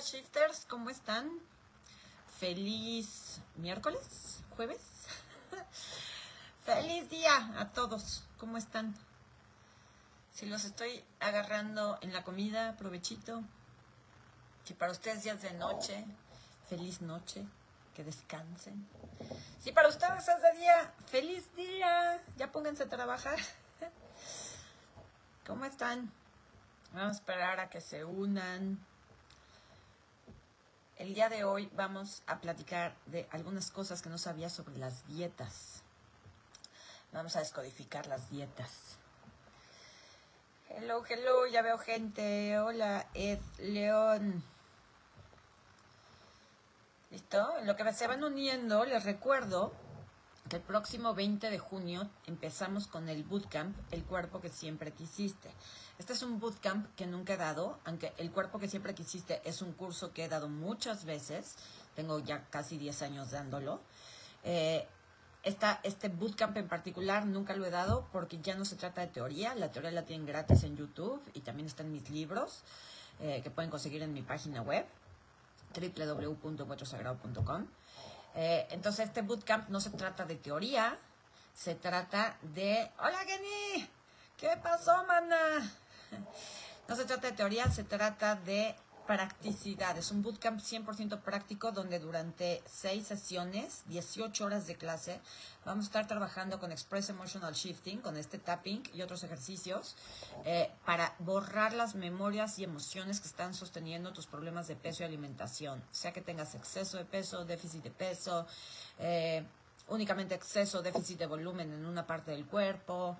Shifters, ¿cómo están? Feliz miércoles, jueves. Feliz día a todos, ¿cómo están? Si los estoy agarrando en la comida, provechito. Si para ustedes ya es de noche, feliz noche, que descansen. Si para ustedes es de día, feliz día, ya pónganse a trabajar. ¿Cómo están? Vamos a esperar a que se unan. El día de hoy vamos a platicar de algunas cosas que no sabía sobre las dietas. Vamos a descodificar las dietas. Hello, hello, ya veo gente. Hola, Ed León. ¿Listo? En lo que se van uniendo, les recuerdo el próximo 20 de junio empezamos con el bootcamp El cuerpo que siempre quisiste. Este es un bootcamp que nunca he dado, aunque el cuerpo que siempre quisiste es un curso que he dado muchas veces. Tengo ya casi 10 años dándolo. Eh, este bootcamp en particular nunca lo he dado porque ya no se trata de teoría. La teoría la tienen gratis en YouTube y también está en mis libros eh, que pueden conseguir en mi página web www.cuatrosagrado.com. Eh, entonces este bootcamp no se trata de teoría, se trata de... Hola Kenny, ¿qué pasó, mana? No se trata de teoría, se trata de practicidad. Es un bootcamp 100% práctico donde durante seis sesiones, 18 horas de clase, vamos a estar trabajando con Express Emotional Shifting, con este tapping y otros ejercicios eh, para borrar las memorias y emociones que están sosteniendo tus problemas de peso y alimentación. Sea que tengas exceso de peso, déficit de peso, eh, únicamente exceso, déficit de volumen en una parte del cuerpo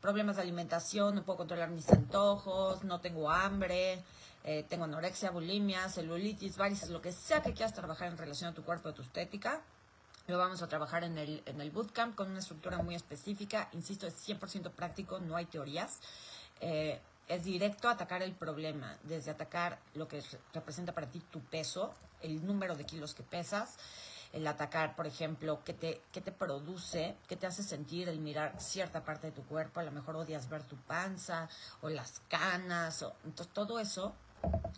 problemas de alimentación, no puedo controlar mis antojos, no tengo hambre, eh, tengo anorexia, bulimia, celulitis, varices, lo que sea que quieras trabajar en relación a tu cuerpo, a tu estética. Lo vamos a trabajar en el, en el bootcamp con una estructura muy específica. Insisto, es 100% práctico, no hay teorías. Eh, es directo atacar el problema, desde atacar lo que representa para ti tu peso, el número de kilos que pesas, el atacar, por ejemplo, qué te, qué te produce, qué te hace sentir el mirar cierta parte de tu cuerpo, a lo mejor odias ver tu panza o las canas, o, entonces todo eso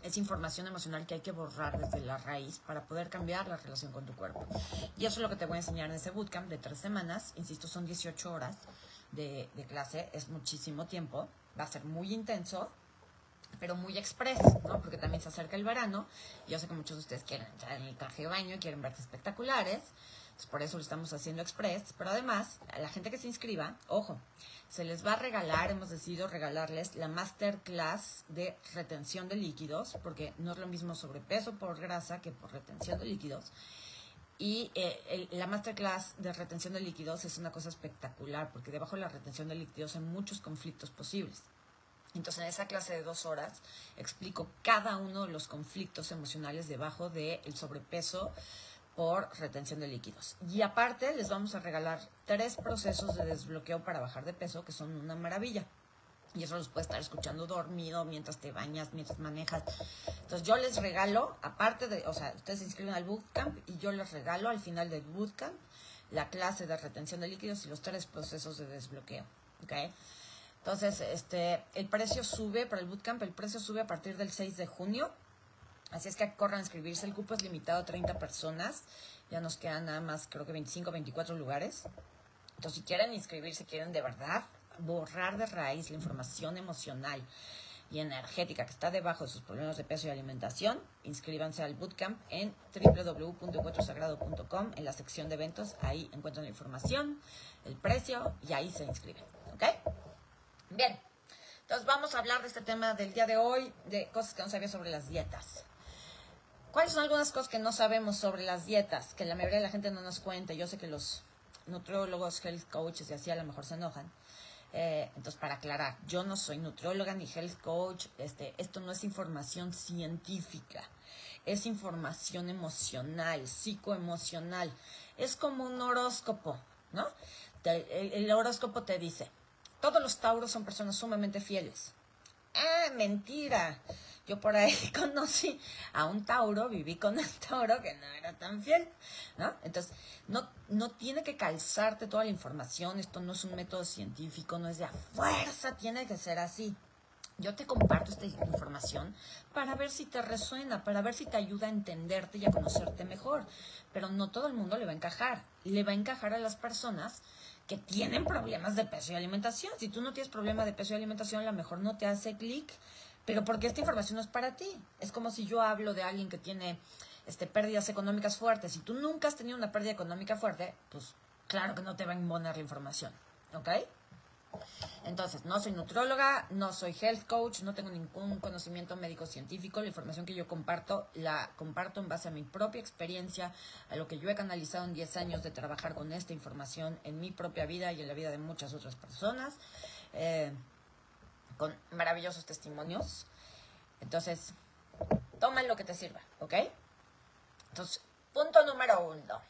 es información emocional que hay que borrar desde la raíz para poder cambiar la relación con tu cuerpo. Y eso es lo que te voy a enseñar en ese bootcamp de tres semanas. Insisto, son 18 horas de, de clase, es muchísimo tiempo, va a ser muy intenso, pero muy express, ¿no? Porque también se acerca el verano. Yo sé que muchos de ustedes quieren entrar en el traje de baño quieren verse espectaculares. Entonces, por eso lo estamos haciendo express. Pero además, a la gente que se inscriba, ojo, se les va a regalar, hemos decidido regalarles la masterclass de retención de líquidos, porque no es lo mismo sobrepeso por grasa que por retención de líquidos. Y eh, la masterclass de retención de líquidos es una cosa espectacular, porque debajo de la retención de líquidos hay muchos conflictos posibles. Entonces, en esa clase de dos horas explico cada uno de los conflictos emocionales debajo del sobrepeso, por retención de líquidos. Y aparte les vamos a regalar tres procesos de desbloqueo para bajar de peso que son una maravilla. Y eso los puedes estar escuchando dormido mientras te bañas, mientras manejas. Entonces yo les regalo, aparte de, o sea, ustedes se inscriben al bootcamp y yo les regalo al final del bootcamp la clase de retención de líquidos y los tres procesos de desbloqueo. ¿Ok? Entonces, este, el precio sube para el bootcamp, el precio sube a partir del 6 de junio Así es que corran a inscribirse. El cupo es limitado a 30 personas. Ya nos quedan nada más, creo que 25, 24 lugares. Entonces, si quieren inscribirse, quieren de verdad borrar de raíz la información emocional y energética que está debajo de sus problemas de peso y alimentación, inscríbanse al bootcamp en www.encuentrosagrado.com en la sección de eventos. Ahí encuentran la información, el precio y ahí se inscriben. ¿Ok? Bien. Entonces vamos a hablar de este tema del día de hoy, de cosas que no sabía sobre las dietas. ¿Cuáles son algunas cosas que no sabemos sobre las dietas? Que la mayoría de la gente no nos cuenta. Yo sé que los nutriólogos, health coaches y así a lo mejor se enojan. Eh, entonces, para aclarar, yo no soy nutrióloga ni health coach. Este, esto no es información científica. Es información emocional, psicoemocional. Es como un horóscopo, ¿no? el horóscopo te dice, todos los tauros son personas sumamente fieles. Ah, mentira. Yo por ahí conocí a un Tauro, viví con un Tauro que no era tan fiel, ¿no? Entonces, no, no tiene que calzarte toda la información, esto no es un método científico, no es de a fuerza, tiene que ser así. Yo te comparto esta información para ver si te resuena, para ver si te ayuda a entenderte y a conocerte mejor. Pero no todo el mundo le va a encajar. Le va a encajar a las personas que tienen problemas de peso y alimentación. Si tú no tienes problema de peso y alimentación, a lo mejor no te hace clic, pero porque esta información no es para ti. Es como si yo hablo de alguien que tiene este, pérdidas económicas fuertes. Si tú nunca has tenido una pérdida económica fuerte, pues claro que no te va a imponer la información. ¿Ok? Entonces, no soy nutróloga, no soy health coach, no tengo ningún conocimiento médico científico. La información que yo comparto la comparto en base a mi propia experiencia, a lo que yo he canalizado en 10 años de trabajar con esta información en mi propia vida y en la vida de muchas otras personas, eh, con maravillosos testimonios. Entonces, toma lo que te sirva, ¿ok? Entonces, punto número uno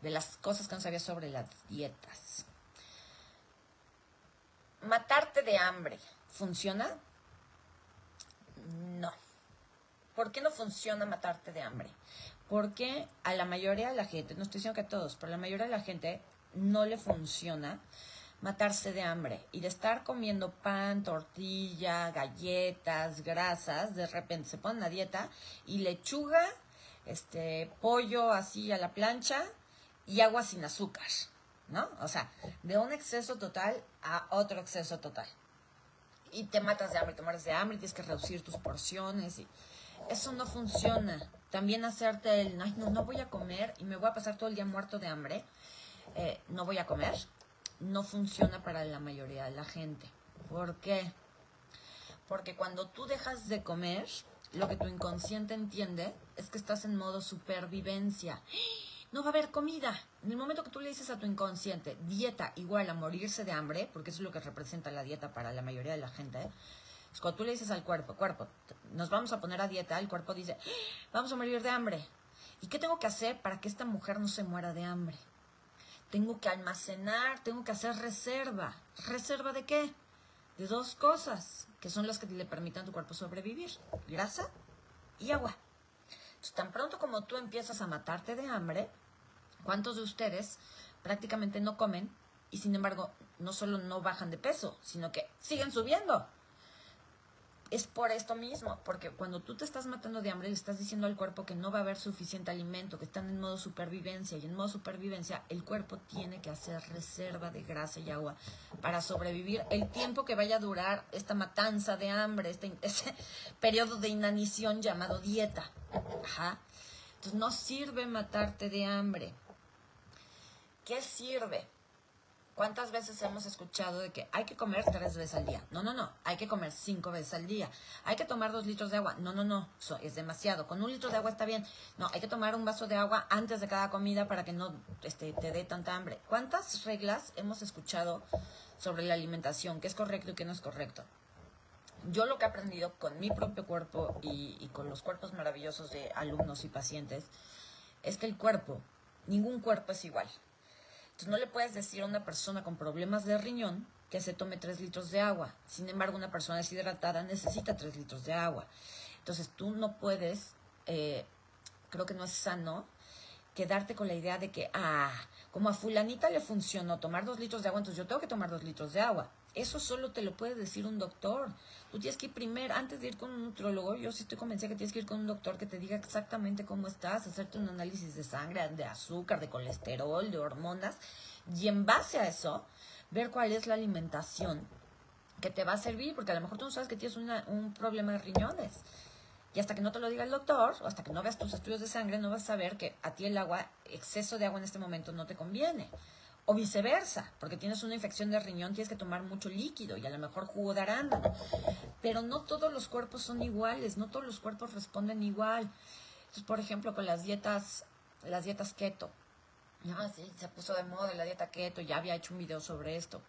de las cosas que no sabía sobre las dietas matarte de hambre, ¿funciona? No. ¿Por qué no funciona matarte de hambre? Porque a la mayoría de la gente, no estoy diciendo que a todos, pero a la mayoría de la gente no le funciona matarse de hambre y de estar comiendo pan, tortilla, galletas, grasas, de repente se ponen a dieta y lechuga, este pollo así a la plancha y agua sin azúcar. ¿No? O sea, de un exceso total a otro exceso total. Y te matas de hambre, te mueres de hambre, tienes que reducir tus porciones y eso no funciona. También hacerte el, no, no voy a comer y me voy a pasar todo el día muerto de hambre, eh, no voy a comer, no funciona para la mayoría de la gente. ¿Por qué? Porque cuando tú dejas de comer, lo que tu inconsciente entiende es que estás en modo supervivencia no va a haber comida. En el momento que tú le dices a tu inconsciente, dieta igual a morirse de hambre, porque eso es lo que representa la dieta para la mayoría de la gente, es cuando tú le dices al cuerpo, cuerpo, nos vamos a poner a dieta, el cuerpo dice, vamos a morir de hambre. ¿Y qué tengo que hacer para que esta mujer no se muera de hambre? Tengo que almacenar, tengo que hacer reserva. ¿Reserva de qué? De dos cosas, que son las que le permitan a tu cuerpo sobrevivir. Grasa y agua tan pronto como tú empiezas a matarte de hambre, ¿cuántos de ustedes prácticamente no comen y sin embargo no solo no bajan de peso, sino que siguen subiendo? Es por esto mismo, porque cuando tú te estás matando de hambre, le estás diciendo al cuerpo que no va a haber suficiente alimento, que están en modo supervivencia, y en modo supervivencia el cuerpo tiene que hacer reserva de grasa y agua para sobrevivir el tiempo que vaya a durar esta matanza de hambre, este, ese periodo de inanición llamado dieta. Ajá. Entonces no sirve matarte de hambre. ¿Qué sirve? ¿Cuántas veces hemos escuchado de que hay que comer tres veces al día? No, no, no, hay que comer cinco veces al día. Hay que tomar dos litros de agua. No, no, no, es demasiado. Con un litro de agua está bien. No, hay que tomar un vaso de agua antes de cada comida para que no este, te dé tanta hambre. ¿Cuántas reglas hemos escuchado sobre la alimentación? ¿Qué es correcto y qué no es correcto? Yo lo que he aprendido con mi propio cuerpo y, y con los cuerpos maravillosos de alumnos y pacientes es que el cuerpo, ningún cuerpo es igual. Entonces no le puedes decir a una persona con problemas de riñón que se tome 3 litros de agua. Sin embargo, una persona deshidratada necesita 3 litros de agua. Entonces tú no puedes, eh, creo que no es sano, quedarte con la idea de que, ah, como a fulanita le funcionó tomar 2 litros de agua, entonces yo tengo que tomar 2 litros de agua. Eso solo te lo puede decir un doctor. Tú tienes que ir primero, antes de ir con un nutrólogo, yo sí estoy convencida que tienes que ir con un doctor que te diga exactamente cómo estás, hacerte un análisis de sangre, de azúcar, de colesterol, de hormonas, y en base a eso, ver cuál es la alimentación que te va a servir, porque a lo mejor tú no sabes que tienes un problema de riñones. Y hasta que no te lo diga el doctor, o hasta que no veas tus estudios de sangre, no vas a saber que a ti el agua, exceso de agua en este momento no te conviene. O viceversa, porque tienes una infección de riñón, tienes que tomar mucho líquido y a lo mejor jugo de arándano. Pero no todos los cuerpos son iguales, no todos los cuerpos responden igual. Entonces, por ejemplo, con las dietas, las dietas keto. se puso de moda la dieta keto, ya había hecho un video sobre esto.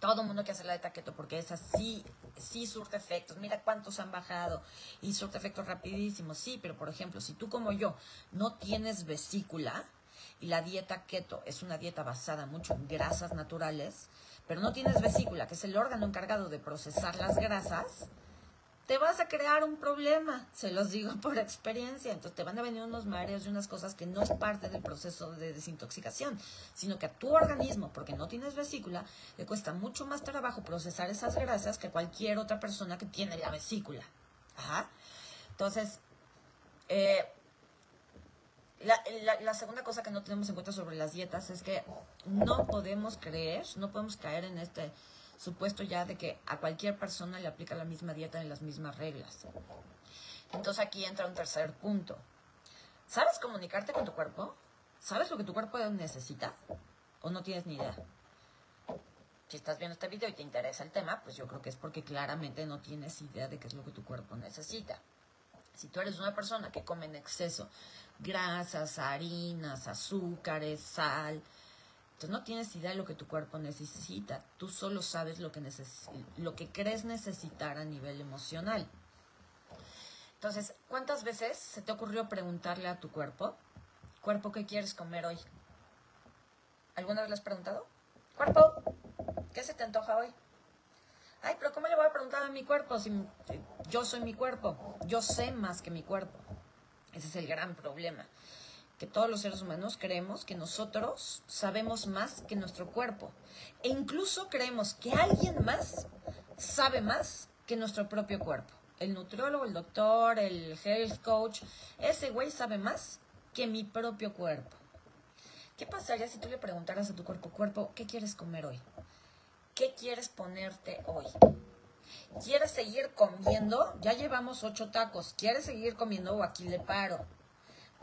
Todo mundo que hace la dieta keto porque esa sí, sí surte efectos. Mira cuántos han bajado y surte efectos rapidísimos. Sí, pero por ejemplo, si tú como yo no tienes vesícula, y la dieta keto es una dieta basada mucho en grasas naturales, pero no tienes vesícula, que es el órgano encargado de procesar las grasas, te vas a crear un problema, se los digo por experiencia. Entonces te van a venir unos mareos y unas cosas que no es parte del proceso de desintoxicación, sino que a tu organismo, porque no tienes vesícula, le cuesta mucho más trabajo procesar esas grasas que cualquier otra persona que tiene la vesícula. Ajá. Entonces, eh, la, la, segunda cosa que no tenemos en cuenta sobre las dietas es que no podemos creer, no podemos caer en este supuesto ya de que a cualquier persona le aplica la misma dieta y las mismas reglas. Entonces aquí entra un tercer punto. ¿Sabes comunicarte con tu cuerpo? ¿Sabes lo que tu cuerpo necesita? ¿O no tienes ni idea? Si estás viendo este video y te interesa el tema, pues yo creo que es porque claramente no tienes idea de qué es lo que tu cuerpo necesita. Si tú eres una persona que come en exceso grasas, harinas, azúcares, sal, entonces no tienes idea de lo que tu cuerpo necesita, tú solo sabes lo que, lo que crees necesitar a nivel emocional. Entonces, ¿cuántas veces se te ocurrió preguntarle a tu cuerpo, cuerpo, ¿qué quieres comer hoy? ¿Alguna vez le has preguntado? Cuerpo, ¿qué se te antoja hoy? Ay, pero ¿cómo le voy a preguntar a mi cuerpo si yo soy mi cuerpo? Yo sé más que mi cuerpo. Ese es el gran problema que todos los seres humanos creemos que nosotros sabemos más que nuestro cuerpo. E incluso creemos que alguien más sabe más que nuestro propio cuerpo. El nutriólogo, el doctor, el health coach, ese güey sabe más que mi propio cuerpo. ¿Qué pasaría si tú le preguntaras a tu cuerpo, cuerpo, ¿qué quieres comer hoy? ¿Qué quieres ponerte hoy? ¿Quieres seguir comiendo? Ya llevamos ocho tacos. ¿Quieres seguir comiendo o aquí le paro?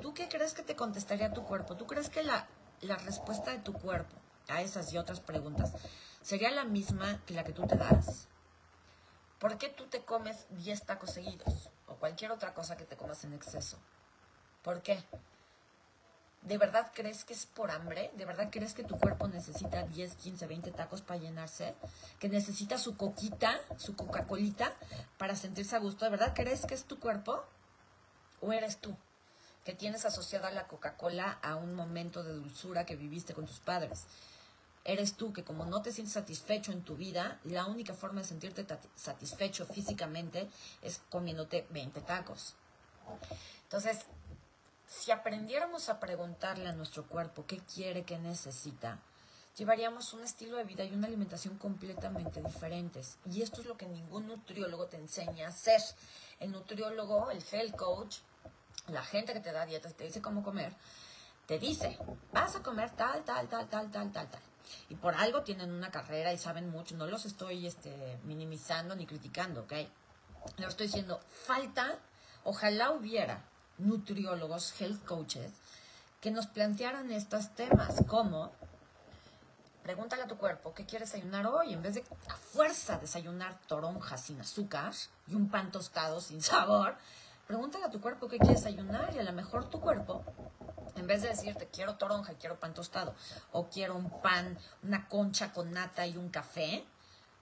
¿Tú qué crees que te contestaría tu cuerpo? ¿Tú crees que la, la respuesta de tu cuerpo a esas y otras preguntas sería la misma que la que tú te das? ¿Por qué tú te comes 10 tacos seguidos? O cualquier otra cosa que te comas en exceso. ¿Por qué? ¿De verdad crees que es por hambre? ¿De verdad crees que tu cuerpo necesita 10, 15, 20 tacos para llenarse? ¿Que necesita su coquita, su Coca-Colita para sentirse a gusto? ¿De verdad crees que es tu cuerpo? ¿O eres tú? que tienes asociada la Coca-Cola a un momento de dulzura que viviste con tus padres. Eres tú que como no te sientes satisfecho en tu vida, la única forma de sentirte satisfecho físicamente es comiéndote 20 tacos. Entonces, si aprendiéramos a preguntarle a nuestro cuerpo qué quiere, qué necesita, llevaríamos un estilo de vida y una alimentación completamente diferentes. Y esto es lo que ningún nutriólogo te enseña a hacer. El nutriólogo, el health coach, la gente que te da dietas, te dice cómo comer, te dice, vas a comer tal, tal, tal, tal, tal, tal, tal. Y por algo tienen una carrera y saben mucho. No los estoy este, minimizando ni criticando, ¿ok? Lo estoy diciendo, falta, ojalá hubiera nutriólogos, health coaches, que nos plantearan estos temas, como, pregúntale a tu cuerpo, ¿qué quieres desayunar hoy? En vez de a fuerza desayunar toronjas sin azúcar y un pan tostado sin sabor, Pregúntale a tu cuerpo qué quieres ayunar y a lo mejor tu cuerpo, en vez de decirte quiero toronja, quiero pan tostado o quiero un pan, una concha con nata y un café,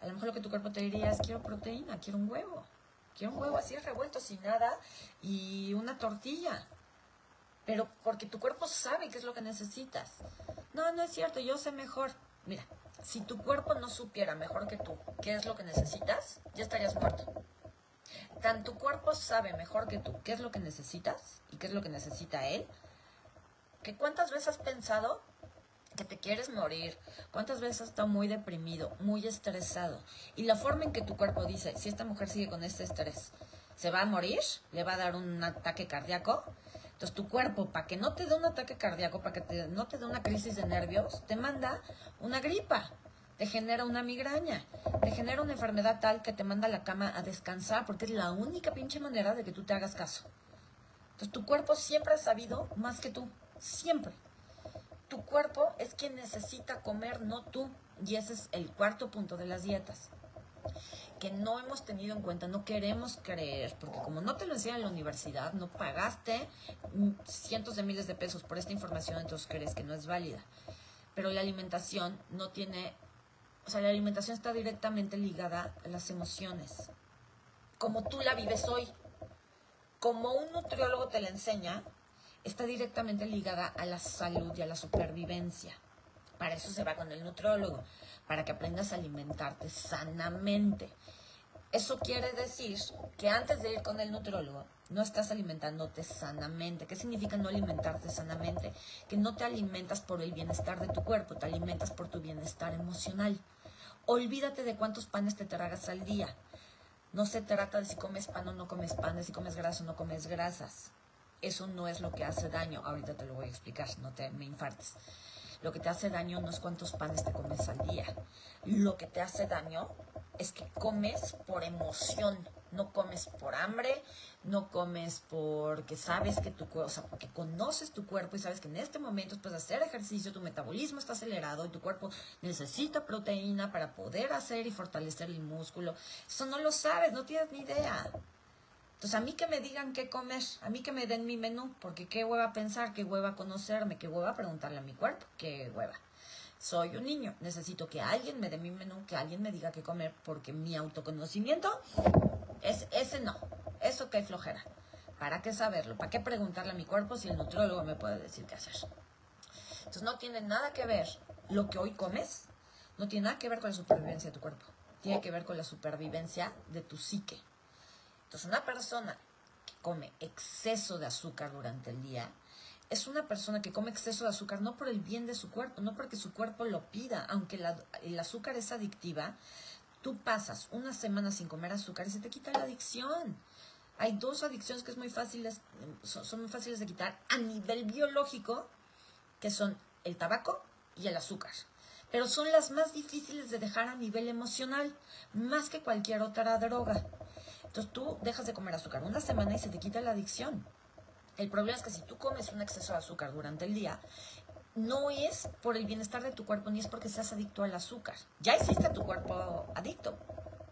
a lo mejor lo que tu cuerpo te diría es quiero proteína, quiero un huevo, quiero un huevo así revuelto sin nada y una tortilla. Pero porque tu cuerpo sabe qué es lo que necesitas. No, no es cierto, yo sé mejor. Mira, si tu cuerpo no supiera mejor que tú qué es lo que necesitas, ya estarías muerto tan tu cuerpo sabe mejor que tú qué es lo que necesitas y qué es lo que necesita él, que cuántas veces has pensado que te quieres morir, cuántas veces has estado muy deprimido, muy estresado, y la forma en que tu cuerpo dice, si esta mujer sigue con este estrés, se va a morir, le va a dar un ataque cardíaco, entonces tu cuerpo, para que no te dé un ataque cardíaco, para que no te dé una crisis de nervios, te manda una gripa te genera una migraña, te genera una enfermedad tal que te manda a la cama a descansar, porque es la única pinche manera de que tú te hagas caso. Entonces tu cuerpo siempre ha sabido más que tú, siempre. Tu cuerpo es quien necesita comer, no tú. Y ese es el cuarto punto de las dietas. Que no hemos tenido en cuenta, no queremos creer, porque como no te lo enseñan en la universidad, no pagaste cientos de miles de pesos por esta información, entonces crees que no es válida. Pero la alimentación no tiene o sea, la alimentación está directamente ligada a las emociones. Como tú la vives hoy. Como un nutriólogo te la enseña, está directamente ligada a la salud y a la supervivencia. Para eso se va con el nutriólogo, para que aprendas a alimentarte sanamente. Eso quiere decir que antes de ir con el nutriólogo, no estás alimentándote sanamente. ¿Qué significa no alimentarte sanamente? Que no te alimentas por el bienestar de tu cuerpo, te alimentas por tu bienestar emocional. Olvídate de cuántos panes te tragas al día. No se trata de si comes pan o no comes pan, de si comes grasa o no comes grasas. Eso no es lo que hace daño. Ahorita te lo voy a explicar, no te me infartes. Lo que te hace daño no es cuántos panes te comes al día. Lo que te hace daño es que comes por emoción, no comes por hambre, no comes porque sabes que tu cuerpo, o sea, porque conoces tu cuerpo y sabes que en este momento puedes hacer ejercicio, tu metabolismo está acelerado y tu cuerpo necesita proteína para poder hacer y fortalecer el músculo. Eso no lo sabes, no tienes ni idea. Entonces, a mí que me digan qué comer, a mí que me den mi menú, porque qué hueva pensar, qué hueva conocerme, qué hueva preguntarle a mi cuerpo, qué hueva. Soy un niño, necesito que alguien me dé mi menú, que alguien me diga qué comer, porque mi autoconocimiento es ese no, eso que flojera. ¿Para qué saberlo? ¿Para qué preguntarle a mi cuerpo si el nutriólogo me puede decir qué hacer? Entonces no tiene nada que ver lo que hoy comes, no tiene nada que ver con la supervivencia de tu cuerpo, tiene que ver con la supervivencia de tu psique. Entonces, una persona que come exceso de azúcar durante el día es una persona que come exceso de azúcar no por el bien de su cuerpo, no porque su cuerpo lo pida, aunque el azúcar es adictiva, tú pasas una semana sin comer azúcar y se te quita la adicción. Hay dos adicciones que es muy fáciles, son, son muy fáciles de quitar a nivel biológico, que son el tabaco y el azúcar pero son las más difíciles de dejar a nivel emocional, más que cualquier otra droga. Entonces tú dejas de comer azúcar una semana y se te quita la adicción. El problema es que si tú comes un exceso de azúcar durante el día, no es por el bienestar de tu cuerpo ni es porque seas adicto al azúcar. Ya existe tu cuerpo adicto.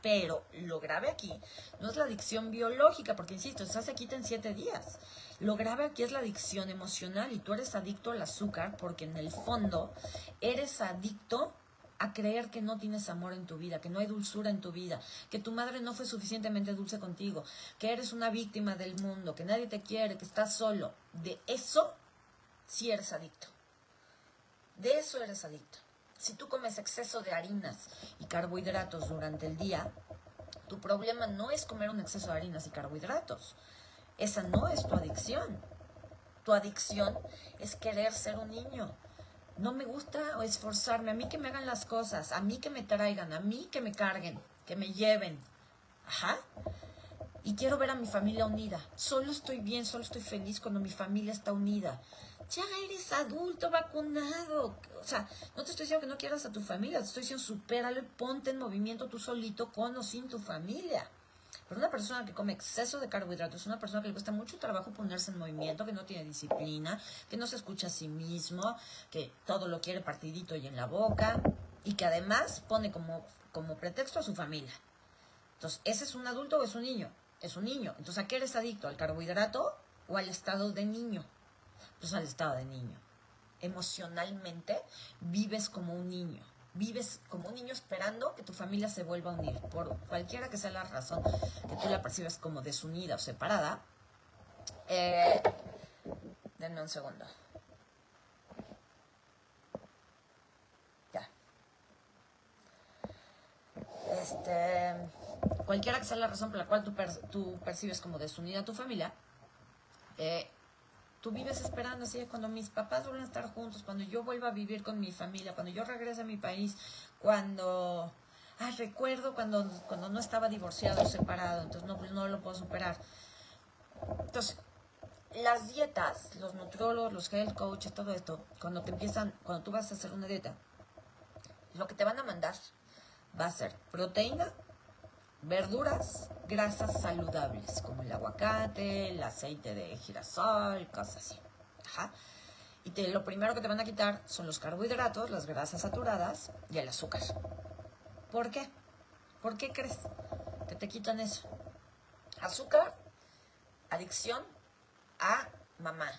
Pero lo grave aquí no es la adicción biológica, porque insisto, esa se quita en siete días. Lo grave aquí es la adicción emocional y tú eres adicto al azúcar porque en el fondo eres adicto a creer que no tienes amor en tu vida, que no hay dulzura en tu vida, que tu madre no fue suficientemente dulce contigo, que eres una víctima del mundo, que nadie te quiere, que estás solo. De eso sí eres adicto. De eso eres adicto. Si tú comes exceso de harinas y carbohidratos durante el día, tu problema no es comer un exceso de harinas y carbohidratos. Esa no es tu adicción. Tu adicción es querer ser un niño, no me gusta esforzarme, a mí que me hagan las cosas, a mí que me traigan, a mí que me carguen, que me lleven. Ajá. Y quiero ver a mi familia unida. Solo estoy bien, solo estoy feliz cuando mi familia está unida. Ya eres adulto, vacunado. O sea, no te estoy diciendo que no quieras a tu familia, te estoy diciendo supéralo y ponte en movimiento tú solito con o sin tu familia. Pero una persona que come exceso de carbohidratos es una persona que le cuesta mucho trabajo ponerse en movimiento, que no tiene disciplina, que no se escucha a sí mismo, que todo lo quiere partidito y en la boca, y que además pone como, como pretexto a su familia. Entonces, ¿ese es un adulto o es un niño? Es un niño. Entonces, ¿a qué eres adicto? ¿Al carbohidrato o al estado de niño? Pues al estado de niño. Emocionalmente vives como un niño vives como un niño esperando que tu familia se vuelva a unir, por cualquiera que sea la razón que tú la percibes como desunida o separada. Eh, denme un segundo. Ya. Este, cualquiera que sea la razón por la cual tú, tú percibes como desunida a tu familia, eh, tú vives esperando así, cuando mis papás vuelvan a estar juntos, cuando yo vuelva a vivir con mi familia, cuando yo regrese a mi país, cuando... Ah, recuerdo cuando, cuando no estaba divorciado, separado, entonces no, pues no lo puedo superar. Entonces, las dietas, los nutriólogos, los health coaches, todo esto, cuando te empiezan, cuando tú vas a hacer una dieta, lo que te van a mandar va a ser proteína, verduras, grasas saludables, como el aguacate, el aceite de girasol, cosas así. Y te, lo primero que te van a quitar son los carbohidratos, las grasas saturadas y el azúcar. ¿Por qué? ¿Por qué crees que te quitan eso? Azúcar, adicción a mamá,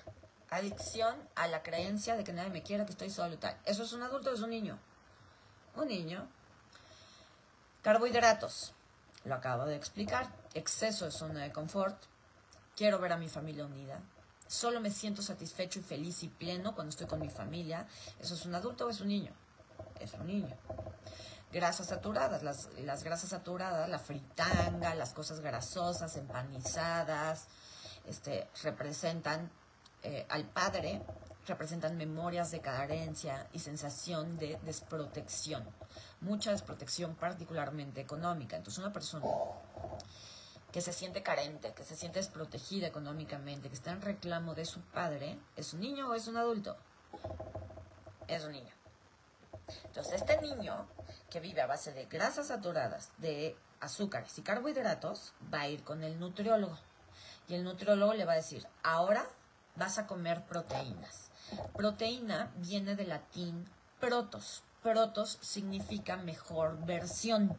adicción a la creencia de que nadie me quiere, que estoy solo. ¿Eso es un adulto es un niño? Un niño. Carbohidratos, lo acabo de explicar. Exceso de zona de confort. Quiero ver a mi familia unida. Solo me siento satisfecho y feliz y pleno cuando estoy con mi familia. ¿Eso es un adulto o es un niño? Es un niño. grasas saturadas. Las, las grasas saturadas, la fritanga, las cosas grasosas, empanizadas, este, representan eh, al padre, representan memorias de carencia y sensación de desprotección. Mucha desprotección, particularmente económica. Entonces, una persona que se siente carente, que se siente desprotegida económicamente, que está en reclamo de su padre, ¿es un niño o es un adulto? Es un niño. Entonces, este niño que vive a base de grasas saturadas, de azúcares y carbohidratos, va a ir con el nutriólogo. Y el nutriólogo le va a decir, ahora vas a comer proteínas. Proteína viene del latín protos. Protos significa mejor versión.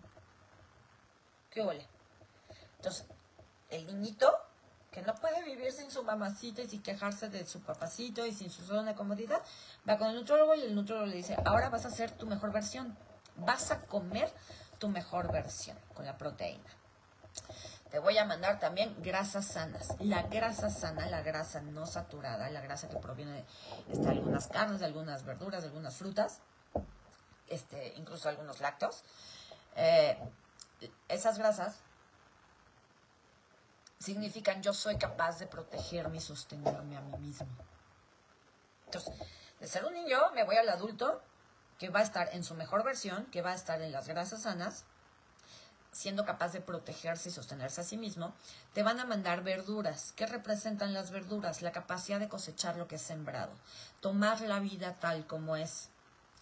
¿Qué huele? Entonces, el niñito que no puede vivir sin su mamacita y sin quejarse de su papacito y sin su zona de comodidad, va con el nutrólogo y el nutrólogo le dice, ahora vas a hacer tu mejor versión, vas a comer tu mejor versión con la proteína. Te voy a mandar también grasas sanas. La grasa sana, la grasa no saturada, la grasa que proviene de algunas carnes, de algunas verduras, de algunas frutas, este, incluso algunos lácteos. Eh, esas grasas significan yo soy capaz de protegerme y sostenerme a mí mismo. Entonces, de ser un niño me voy al adulto que va a estar en su mejor versión, que va a estar en las grasas sanas, siendo capaz de protegerse y sostenerse a sí mismo, te van a mandar verduras. ¿Qué representan las verduras? La capacidad de cosechar lo que es sembrado, tomar la vida tal como es,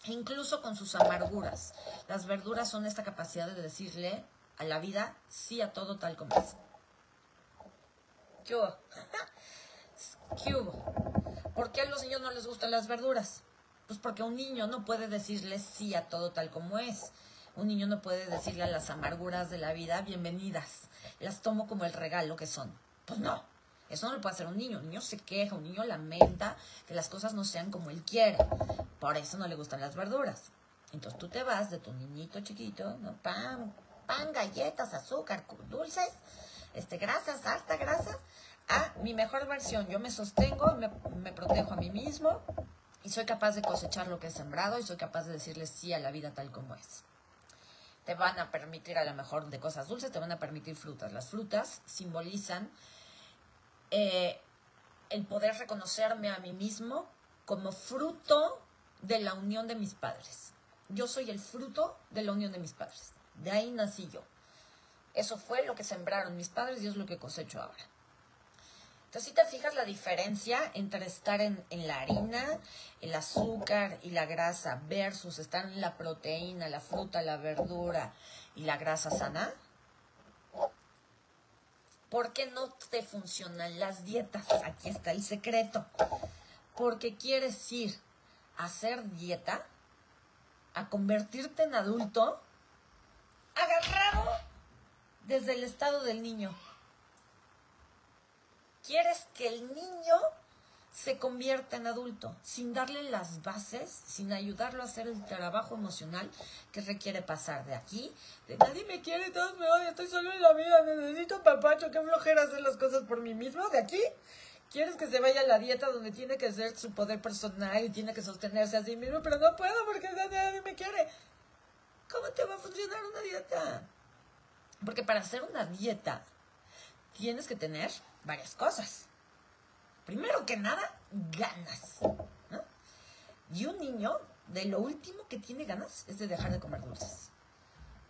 incluso con sus amarguras. Las verduras son esta capacidad de decirle a la vida sí a todo tal como es. ¿Qué hubo? ¿Qué hubo? ¿Por qué a los niños no les gustan las verduras? Pues porque un niño no puede decirle sí a todo tal como es. Un niño no puede decirle a las amarguras de la vida bienvenidas. Las tomo como el regalo que son. Pues no. Eso no lo puede hacer un niño. Un niño se queja, un niño lamenta que las cosas no sean como él quiere. Por eso no le gustan las verduras. Entonces tú te vas de tu niñito chiquito, ¿no? Pan, pan, galletas, azúcar, dulces, este, grasas, alta grasa, a mi mejor versión. Yo me sostengo, me, me protejo a mí mismo y soy capaz de cosechar lo que he sembrado y soy capaz de decirle sí a la vida tal como es. Te van a permitir a lo mejor de cosas dulces, te van a permitir frutas. Las frutas simbolizan eh, el poder reconocerme a mí mismo como fruto de la unión de mis padres. Yo soy el fruto de la unión de mis padres. De ahí nací yo. Eso fue lo que sembraron mis padres y es lo que cosecho ahora. Entonces, si te fijas la diferencia entre estar en, la harina, el azúcar y la grasa versus estar en la proteína, la fruta, la verdura y la grasa sana. ¿Por qué no te funcionan las dietas? Aquí está el secreto. Porque quieres ir a hacer dieta, a convertirte en adulto, agarrado desde el estado del niño. Quieres que el niño se convierta en adulto, sin darle las bases, sin ayudarlo a hacer el trabajo emocional que requiere pasar de aquí, de nadie me quiere, todos me odian, estoy solo en la vida, necesito papacho, qué flojera hacer las cosas por mí mismo, de aquí, quieres que se vaya a la dieta donde tiene que ser su poder personal y tiene que sostenerse a sí mismo, pero no puedo porque nadie me quiere. ¿Cómo te va a funcionar una dieta? Porque para hacer una dieta tienes que tener varias cosas. Primero que nada, ganas. Y un niño, de lo último que tiene ganas es de dejar de comer dulces.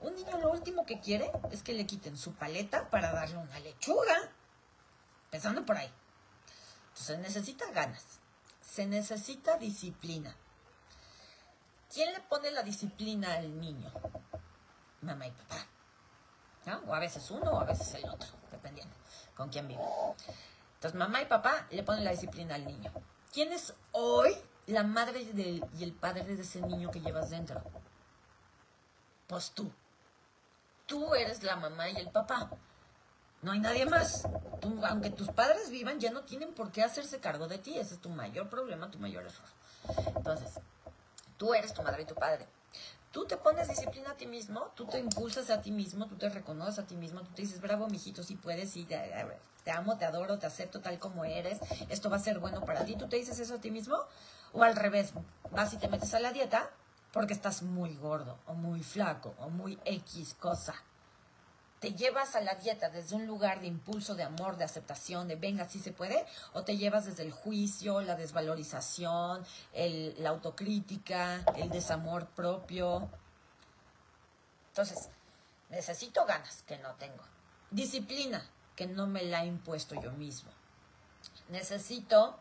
Un niño lo último que quiere es que le quiten su paleta para darle una lechuga. Pensando por ahí. Entonces necesita ganas. Se necesita disciplina. ¿Quién le pone la disciplina al niño? Mamá y papá. O a veces uno o a veces el otro, dependiendo con quién vive. Entonces, mamá y papá le ponen la disciplina al niño. ¿Quién es hoy la madre y el padre de ese niño que llevas dentro? Pues tú. Tú eres la mamá y el papá. No hay nadie más. Tú, aunque tus padres vivan, ya no tienen por qué hacerse cargo de ti. Ese es tu mayor problema, tu mayor error. Entonces, tú eres tu madre y tu padre tú te pones disciplina a ti mismo, tú te impulsas a ti mismo, tú te reconoces a ti mismo, tú te dices, bravo, mijito, si puedes, sí, te amo, te adoro, te acepto tal como eres, esto va a ser bueno para ti, tú te dices eso a ti mismo, o al revés, vas y te metes a la dieta porque estás muy gordo o muy flaco o muy X cosa. ¿Te llevas a la dieta desde un lugar de impulso, de amor, de aceptación, de venga, si se puede? ¿O te llevas desde el juicio, la desvalorización, la autocrítica, el desamor propio? Entonces, necesito ganas, que no tengo. Disciplina, que no me la he impuesto yo mismo. Necesito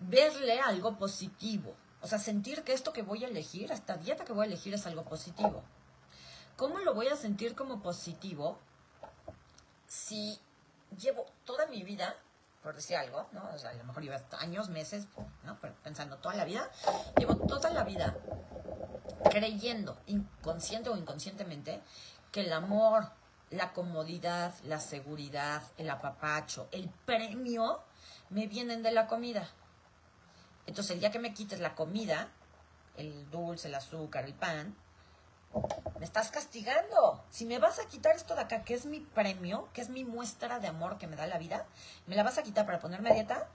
verle algo positivo. O sea, sentir que esto que voy a elegir, esta dieta que voy a elegir es algo positivo. ¿Cómo lo voy a sentir como positivo si llevo toda mi vida, por decir algo, ¿no? O sea, a lo mejor llevo años, meses, ¿no? Pensando toda la vida, llevo toda la vida creyendo, inconsciente o inconscientemente, que el amor, la comodidad, la seguridad, el apapacho, el premio, me vienen de la comida. Entonces, el día que me quites la comida, el dulce, el azúcar, el pan, me estás castigando. Si me vas a quitar esto de acá, que es mi premio, que es mi muestra de amor que me da la vida, me la vas a quitar para ponerme a dieta,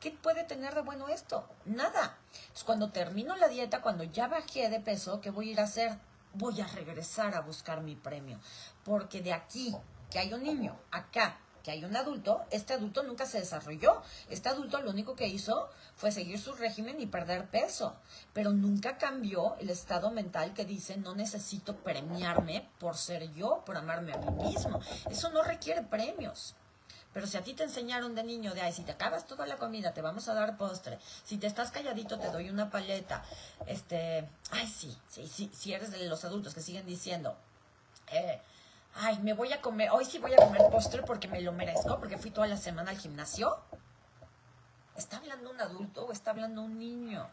¿qué puede tener de bueno esto? Nada. Cuando termino la dieta, cuando ya bajé de peso, ¿qué voy a ir a hacer? Voy a regresar a buscar mi premio. Porque de aquí, que hay un niño, acá, que hay un adulto, este adulto nunca se desarrolló. Este adulto lo único que hizo fue seguir su régimen y perder peso, pero nunca cambió el estado mental que dice no necesito premiarme por ser yo, por amarme a mí mismo. Eso no requiere premios. Pero si a ti te enseñaron de niño de, ay, si te acabas toda la comida, te vamos a dar postre. Si te estás calladito, te doy una paleta. Este, ay, sí, sí, sí, si eres de los adultos que siguen diciendo, eh, ay, me voy a comer, hoy sí voy a comer postre porque me lo merezco, porque fui toda la semana al gimnasio. ¿Está hablando un adulto o está hablando un niño?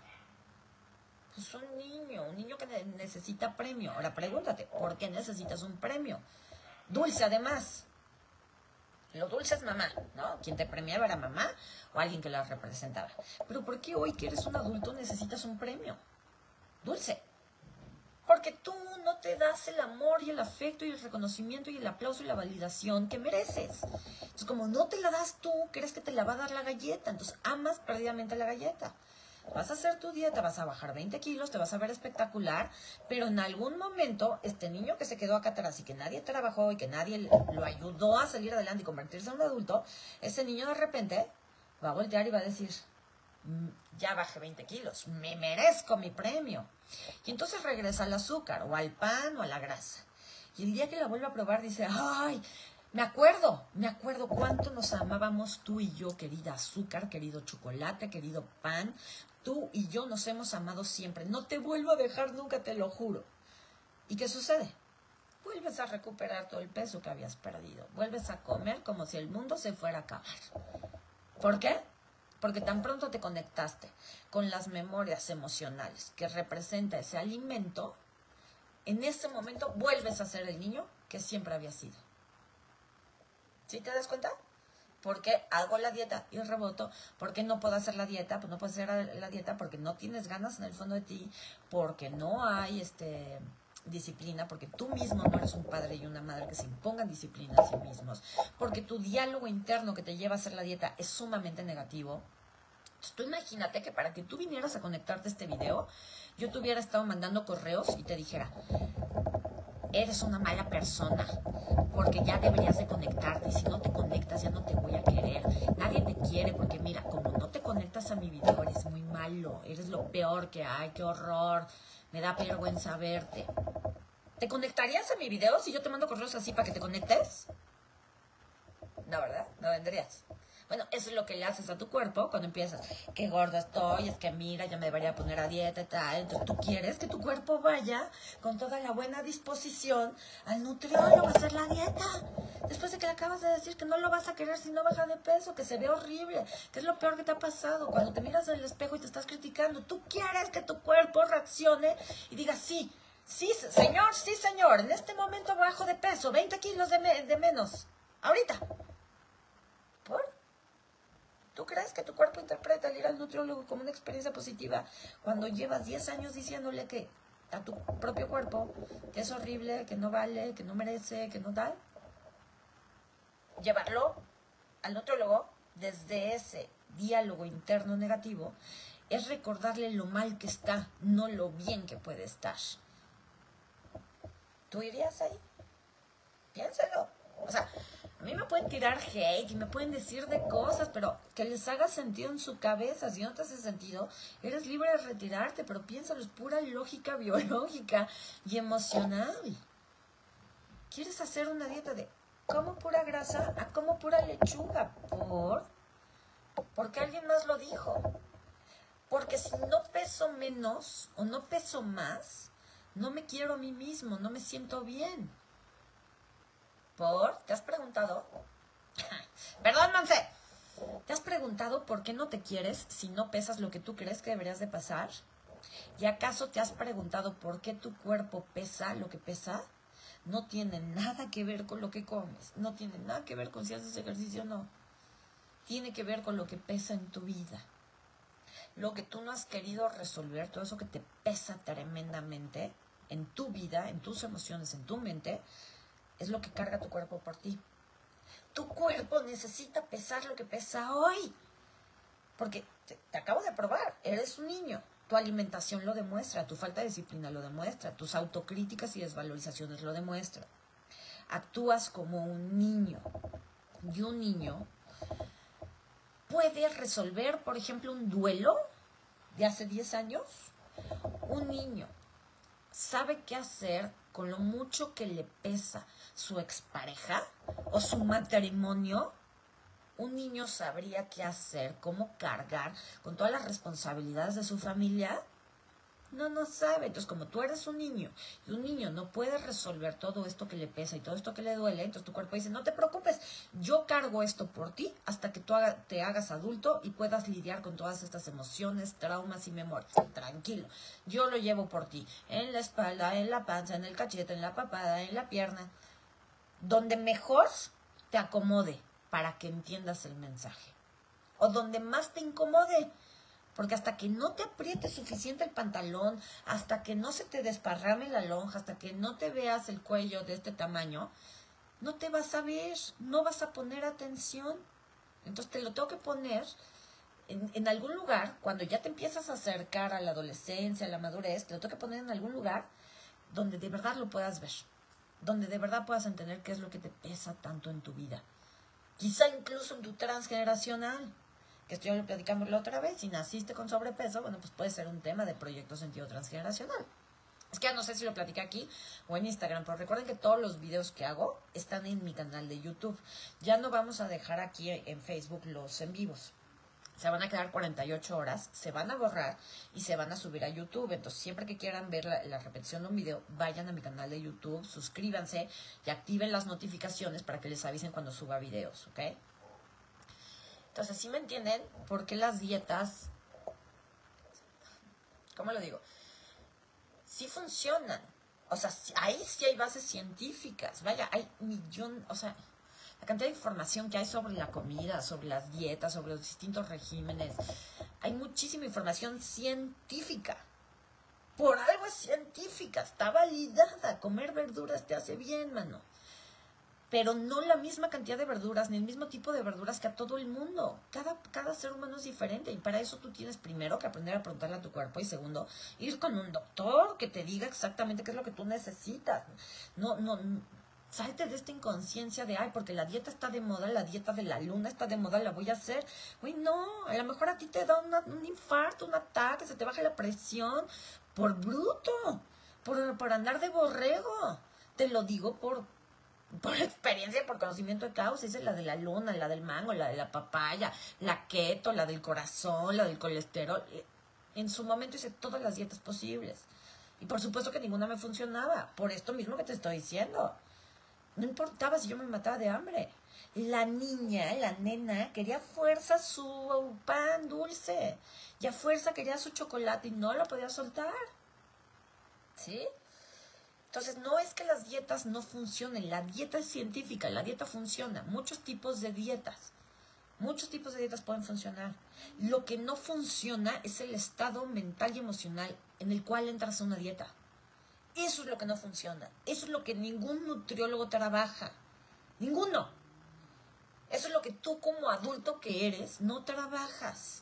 Pues un niño, un niño que necesita premio. Ahora pregúntate, ¿por qué necesitas un premio? Dulce además. Lo dulce es mamá, ¿no? Quien te premiaba era mamá o alguien que la representaba. Pero ¿por qué hoy que eres un adulto necesitas un premio? Dulce. Porque tú no te das el amor y el afecto y el reconocimiento y el aplauso y la validación que mereces. Entonces, como no te la das tú, crees que te la va a dar la galleta. Entonces, amas perdidamente la galleta. Vas a hacer tu dieta, vas a bajar 20 kilos, te vas a ver espectacular, pero en algún momento este niño que se quedó acá atrás y que nadie trabajó y que nadie lo ayudó a salir adelante y convertirse en un adulto, ese niño de repente va a voltear y va a decir, ya bajé 20 kilos, me merezco mi premio. Y entonces regresa al azúcar o al pan o a la grasa. Y el día que la vuelve a probar dice, ay, me acuerdo, me acuerdo cuánto nos amábamos tú y yo, querida azúcar, querido chocolate, querido pan. Tú y yo nos hemos amado siempre. No te vuelvo a dejar nunca, te lo juro. ¿Y qué sucede? Vuelves a recuperar todo el peso que habías perdido. Vuelves a comer como si el mundo se fuera a acabar. ¿Por qué? Porque tan pronto te conectaste con las memorias emocionales que representa ese alimento, en ese momento vuelves a ser el niño que siempre había sido. ¿Sí te das cuenta? Porque hago la dieta y reboto, porque no puedo hacer la dieta, pues no puedo hacer la dieta porque no tienes ganas en el fondo de ti, porque no hay este disciplina, porque tú mismo no eres un padre y una madre que se impongan disciplina a sí mismos, porque tu diálogo interno que te lleva a hacer la dieta es sumamente negativo. Entonces, tú imagínate que para que tú vinieras a conectarte a este video, yo te hubiera estado mandando correos y te dijera, eres una mala persona, porque ya deberías de conectarte y si no te conectas ya no te voy a querer. Nadie te quiere porque mira, como no te conectas a mi video, eres muy malo, eres lo peor que hay, qué horror. Me da vergüenza verte. ¿Te conectarías a mi video si yo te mando correos así para que te conectes? No, ¿verdad? No vendrías. Bueno, eso es lo que le haces a tu cuerpo cuando empiezas, qué gorda estoy, es que mira, ya me debería poner a dieta y tal. Entonces tú quieres que tu cuerpo vaya con toda la buena disposición al nutriólogo a hacer la dieta. Después de que le acabas de decir que no lo vas a querer si no baja de peso, que se ve horrible, que es lo peor que te ha pasado. Cuando te miras en el espejo y te estás criticando, tú quieres que tu cuerpo reaccione y diga, sí, sí, señor, sí, señor, en este momento bajo de peso, 20 kilos de, de menos. Ahorita. ¿Por? ¿Tú crees que tu cuerpo interpreta el ir al nutriólogo como una experiencia positiva cuando llevas 10 años diciéndole que a tu propio cuerpo que es horrible, que no vale, que no merece, que no tal? Llevarlo al nutriólogo desde ese diálogo interno negativo es recordarle lo mal que está, no lo bien que puede estar. ¿Tú irías ahí? Piénsalo. O sea, a mí me pueden tirar hate y me pueden decir de cosas, pero que les haga sentido en su cabeza. Si no te hace sentido, eres libre de retirarte, pero piénsalo, es pura lógica biológica y emocional. ¿Quieres hacer una dieta de como pura grasa a como pura lechuga? ¿Por? Porque alguien más lo dijo. Porque si no peso menos o no peso más, no me quiero a mí mismo, no me siento bien. ¿Por? ¿Te has preguntado? Perdón, Monse. ¿Te has preguntado por qué no te quieres si no pesas lo que tú crees que deberías de pasar? ¿Y acaso te has preguntado por qué tu cuerpo pesa lo que pesa? No tiene nada que ver con lo que comes, no tiene nada que ver con si haces ejercicio o no. Tiene que ver con lo que pesa en tu vida. Lo que tú no has querido resolver, todo eso que te pesa tremendamente en tu vida, en tus emociones, en tu mente, es lo que carga tu cuerpo por ti. Tu cuerpo necesita pesar lo que pesa hoy. Porque te, acabo de probar, eres un niño. Tu alimentación lo demuestra, tu falta de disciplina lo demuestra, tus autocríticas y desvalorizaciones lo demuestran. Actúas como un niño. Y un niño puede resolver, por ejemplo, un duelo de hace 10 años. Un niño sabe qué hacer con lo mucho que le pesa su expareja o su matrimonio, un niño sabría qué hacer, cómo cargar con todas las responsabilidades de su familia no, no sabe. Entonces, como tú eres un niño y un niño no puede resolver todo esto que le pesa y todo esto que le duele, entonces tu cuerpo dice, no te preocupes, yo cargo esto por ti hasta que tú te hagas adulto y puedas lidiar con todas estas emociones, traumas y memorias. Tranquilo, yo lo llevo por ti, en la espalda, en la panza, en el cachete, en la papada, en la pierna, donde mejor te acomode para que entiendas el mensaje. O donde más te incomode porque hasta que no te apriete suficiente el pantalón, hasta que no se te desparrame la lonja, hasta que no te veas el cuello de este tamaño, no te vas a ver, no vas a poner atención. Entonces te lo tengo que poner en, en, algún lugar, cuando ya te empiezas a acercar a la adolescencia, a la madurez, te lo tengo que poner en algún lugar donde de verdad lo puedas ver, donde de verdad puedas entender qué es lo que te pesa tanto en tu vida. Quizá incluso en tu transgeneracional que estoy platicando la otra vez, si naciste con sobrepeso, bueno, pues puede ser un tema de proyecto sentido transgeneracional. Es que ya no sé si lo platicé aquí o en Instagram, pero recuerden que todos los videos que hago están en mi canal de YouTube. Ya no vamos a dejar aquí en Facebook los en vivos. Se van a quedar 48 horas, se van a borrar y se van a subir a YouTube. Entonces, siempre que quieran ver la, la, repetición de un video, vayan a mi canal de YouTube, suscríbanse y activen las notificaciones para que les avisen cuando suba videos, ¿ok? Entonces, ¿sí me entienden por qué las dietas, ¿cómo lo digo? Sí funcionan. O sea, ahí sí hay bases científicas. Vaya, hay millón, o sea, la cantidad de información que hay sobre la comida, sobre las dietas, sobre los distintos regímenes. Hay muchísima información científica. Por algo es científica, está validada. Comer verduras te hace bien, mano pero no la misma cantidad de verduras, ni el mismo tipo de verduras que a todo el mundo. Cada, cada ser humano es diferente y para eso tú tienes primero que aprender a preguntarle a tu cuerpo y segundo, ir con un doctor que te diga exactamente qué es lo que tú necesitas. No, no, salte de esta inconsciencia de, ay, porque la dieta está de moda, la dieta de la luna está de moda, la voy a hacer. Uy, no, a lo mejor a ti te da un infarto, un ataque, se te baja la presión por bruto, por, por andar de borrego. Te lo digo por por experiencia, por conocimiento de causa, es la de la luna, la del mango, la de la papaya, la keto, la del corazón, la del colesterol. En su momento hice todas las dietas posibles. Y por supuesto que ninguna me funcionaba, por esto mismo que te estoy diciendo. No importaba si yo me mataba de hambre. La niña, la nena, quería fuerza su pan dulce. Y a fuerza quería su chocolate y no lo podía soltar. ¿Sí? Entonces, no es que las dietas no funcionen, la dieta es científica, la dieta funciona, muchos tipos de dietas, muchos tipos de dietas pueden funcionar. Lo que no funciona es el estado mental y emocional en el cual entras a una dieta. Eso es lo que no funciona, eso es lo que ningún nutriólogo trabaja, ninguno. Eso es lo que tú como adulto que eres no trabajas.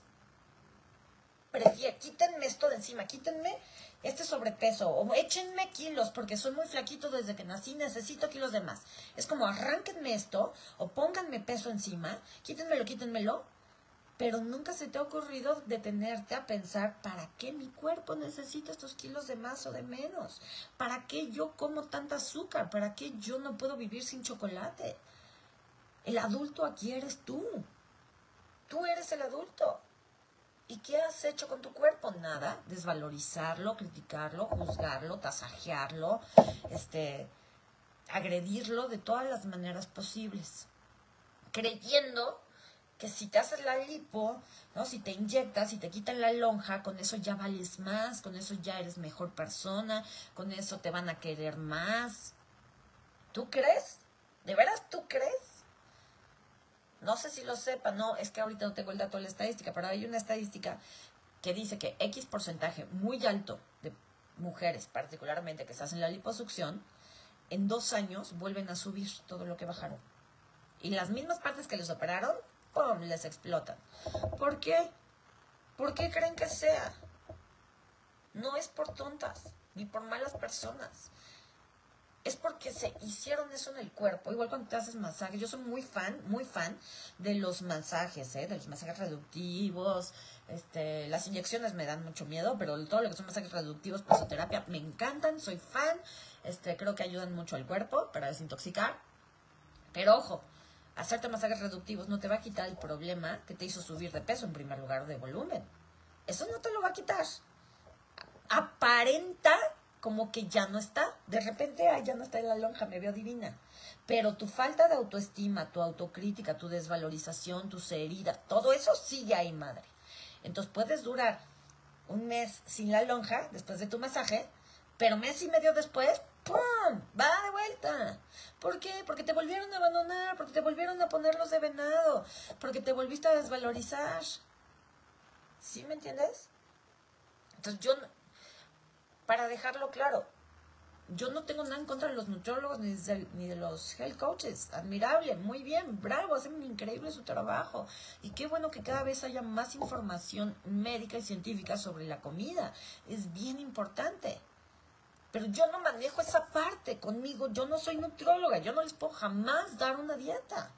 prefiero, quítenme esto de encima, quítenme este sobrepeso, o échenme kilos, porque soy muy flaquito desde que nací, necesito kilos de más. Es como arránquenme esto, o pónganme peso encima, quítenmelo, quítenmelo, pero nunca se te ha ocurrido detenerte a pensar, ¿para qué mi cuerpo necesita estos kilos de más o de menos? ¿Para qué yo como tanta azúcar? ¿Para qué yo no puedo vivir sin chocolate? El adulto aquí eres tú. Tú eres el adulto. ¿Y qué has hecho con tu cuerpo? Nada. Desvalorizarlo, criticarlo, juzgarlo, tasajearlo, este, agredirlo de todas las maneras posibles. Creyendo que si te haces la lipo, ¿no? Si te inyectas, si te quitan la lonja, con eso ya vales más, con eso ya eres mejor persona, con eso te van a querer más. ¿Tú crees? ¿De veras tú crees? No sé si lo sepa, no, es que ahorita no tengo el dato de la estadística, pero hay una estadística que dice que X porcentaje muy alto de mujeres, particularmente que se hacen la liposucción, en dos años vuelven a subir todo lo que bajaron. Y las mismas partes que les operaron, ¡pum!, les explotan. ¿Por qué? ¿Por qué creen que sea? No es por tontas, ni por malas personas es porque se hicieron eso en el cuerpo. Igual cuando te haces masajes, yo soy muy fan, muy fan de los masajes, ¿eh? de los masajes reductivos. Este, las inyecciones me dan mucho miedo, pero todo lo que son masajes reductivos, pasoterapia, me encantan, soy fan. Este, creo que ayudan mucho al cuerpo para desintoxicar. Pero ojo, hacerte masajes reductivos no te va a quitar el problema que te hizo subir de peso en primer lugar de volumen. Eso no te lo va a quitar. Aparenta como que ya no está. De repente, ay, ya no está en la lonja, me veo divina. Pero tu falta de autoestima, tu autocrítica, tu desvalorización, tus heridas, todo eso sigue ahí, madre. Entonces puedes durar un mes sin la lonja después de tu masaje, pero mes y medio después, ¡pum! Va de vuelta. ¿Por qué? Porque te volvieron a abandonar, porque te volvieron a ponerlos de venado, porque te volviste a desvalorizar. ¿Sí me entiendes? Entonces yo para dejarlo claro, yo no tengo nada en contra de los nutriólogos ni de, los health coaches. Admirable, muy bien, bravo, hacen increíble su trabajo. Y qué bueno que cada vez haya más información médica y científica sobre la comida. Es bien importante. Pero yo no manejo esa parte conmigo. Yo no soy nutrióloga. Yo no les puedo jamás dar una dieta.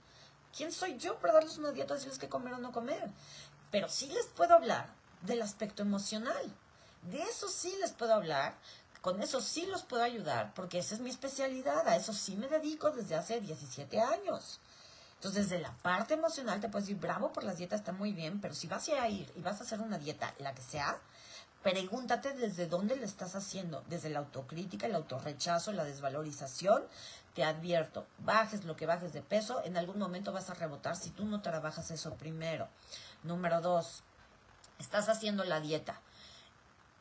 ¿Quién soy yo para darles una dieta, decirles qué comer o no comer? Pero sí les puedo hablar del aspecto emocional de eso sí les puedo hablar, con eso sí los puedo ayudar, porque esa es mi especialidad, a eso sí me dedico desde hace 17 años. Entonces, desde la parte emocional te puedes decir, bravo por las dietas, está muy bien, pero si vas a ir y vas a hacer una dieta, la que sea, pregúntate desde dónde le estás haciendo, desde la autocrítica, el autorrechazo, la desvalorización. Te advierto, bajes lo que bajes de peso, en algún momento vas a rebotar si tú no trabajas eso primero. Número dos, estás haciendo la dieta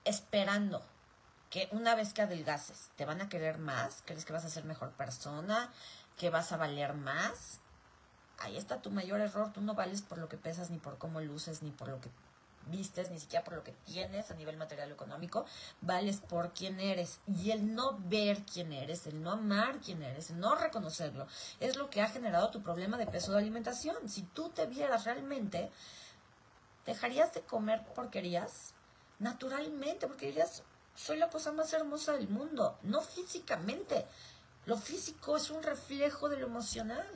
esperando que una vez que adelgaces te van a querer más, crees que vas a ser mejor persona, que vas a valer más, ahí está tu mayor error. Tú no vales por lo que pesas, ni por cómo luces, ni por lo que vistes, ni siquiera por lo que tienes a nivel material o económico. Vales por quién eres. Y el no ver quién eres, el no amar quién eres, el no reconocerlo, es lo que ha generado tu problema de peso de alimentación. Si tú te vieras realmente, ¿dejarías de comer porquerías? naturalmente, porque dirías, soy la cosa más hermosa del mundo, no físicamente. Lo físico es un reflejo de lo emocional.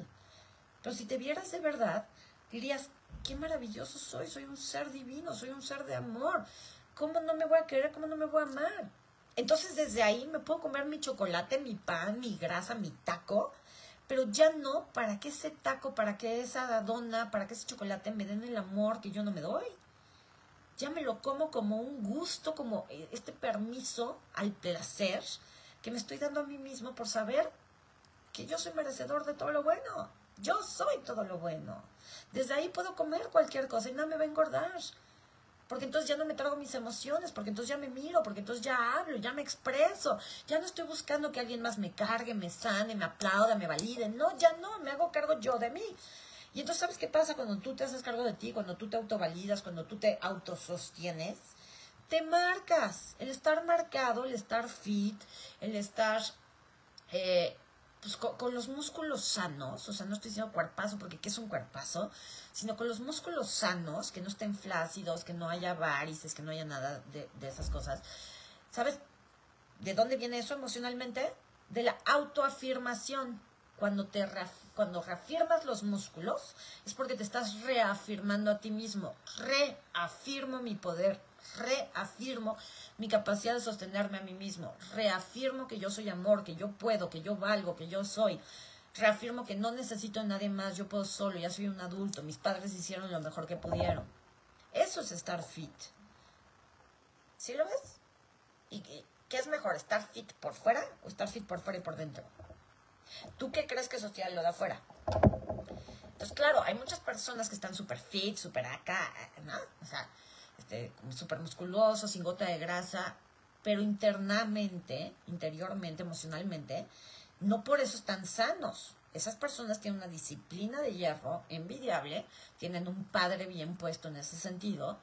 Pero si te vieras de verdad, dirías, qué maravilloso soy, soy un ser divino, soy un ser de amor. ¿Cómo no me voy a querer? ¿Cómo no me voy a amar? Entonces desde ahí me puedo comer mi chocolate, mi pan, mi grasa, mi taco, pero ya no para que ese taco, para que esa dona, para que ese chocolate me den el amor que yo no me doy ya me lo como como un gusto, como eh, este permiso al placer que me estoy dando a mí mismo por saber que yo soy merecedor de todo lo bueno. Yo soy todo lo bueno. Desde ahí puedo comer cualquier cosa y nada me va a engordar. Porque entonces ya no me trago mis emociones, porque entonces ya me miro, porque entonces ya hablo, ya me expreso. Ya no estoy buscando que alguien más me cargue, me sane, me aplauda, me valide. No, ya no, me hago cargo yo de mí. Y entonces, ¿sabes qué pasa cuando tú te haces cargo de ti, cuando tú te autovalidas, cuando tú te autosostienes? Te marcas. El estar marcado, el estar fit, el estar, eh, pues con, los músculos sanos, o sea, no estoy diciendo cuerpazo porque ¿qué es un cuerpazo? Sino con los músculos sanos, que no estén flácidos, que no haya varices, que no haya nada de, de esas cosas. ¿Sabes de dónde viene eso emocionalmente? De la autoafirmación. Cuando, te cuando reafirmas los músculos es porque te estás reafirmando a ti mismo. Reafirmo mi poder, reafirmo mi capacidad de sostenerme a mí mismo, reafirmo que yo soy amor, que yo puedo, que yo valgo, que yo soy, reafirmo que no necesito a nadie más, yo puedo solo, ya soy un adulto, mis padres hicieron lo mejor que pudieron. Eso es estar fit. ¿Sí lo ves? ¿Y qué es mejor, estar fit por fuera o estar fit por fuera y por dentro? ¿Tú qué crees que social lo da afuera? Entonces, claro, hay muchas personas que están súper fit, súper acá, ¿no? O sea, este, súper musculoso, sin gota de grasa, pero internamente, interiormente, emocionalmente, no por eso están sanos. Esas personas tienen una disciplina de hierro envidiable, tienen un padre bien puesto en ese sentido,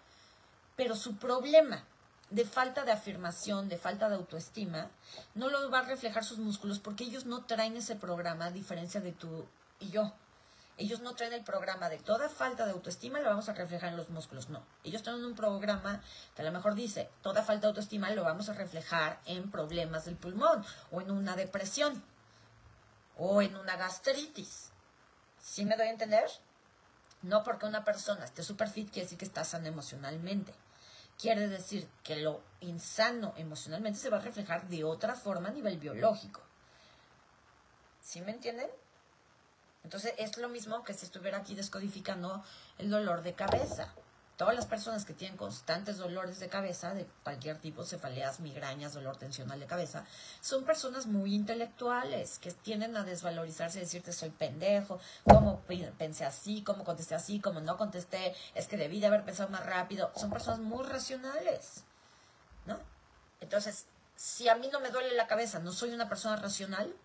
pero su problema de falta de afirmación, de falta de autoestima, no lo va a reflejar sus músculos porque ellos no traen ese programa a diferencia de tú y yo. Ellos no traen el programa de toda falta de autoestima lo vamos a reflejar en los músculos. No. Ellos traen un programa que a lo mejor dice toda falta de autoestima lo vamos a reflejar en problemas del pulmón o en una depresión o en una gastritis. ¿Sí me doy a entender? No porque una persona esté super fit quiere decir que está sana emocionalmente. Quiere decir que lo insano emocionalmente se va a reflejar de otra forma a nivel biológico. ¿Sí me entienden? Entonces es lo mismo que si estuviera aquí descodificando el dolor de cabeza. Todas las personas que tienen constantes dolores de cabeza, de cualquier tipo, cefaleas, migrañas, dolor tensional de cabeza, son personas muy intelectuales, que tienden a desvalorizarse y decirte soy pendejo, cómo pensé así, cómo contesté así, cómo no contesté, es que debí de haber pensado más rápido. Son personas muy racionales, ¿no? Entonces, si a mí no me duele la cabeza, no soy una persona racional,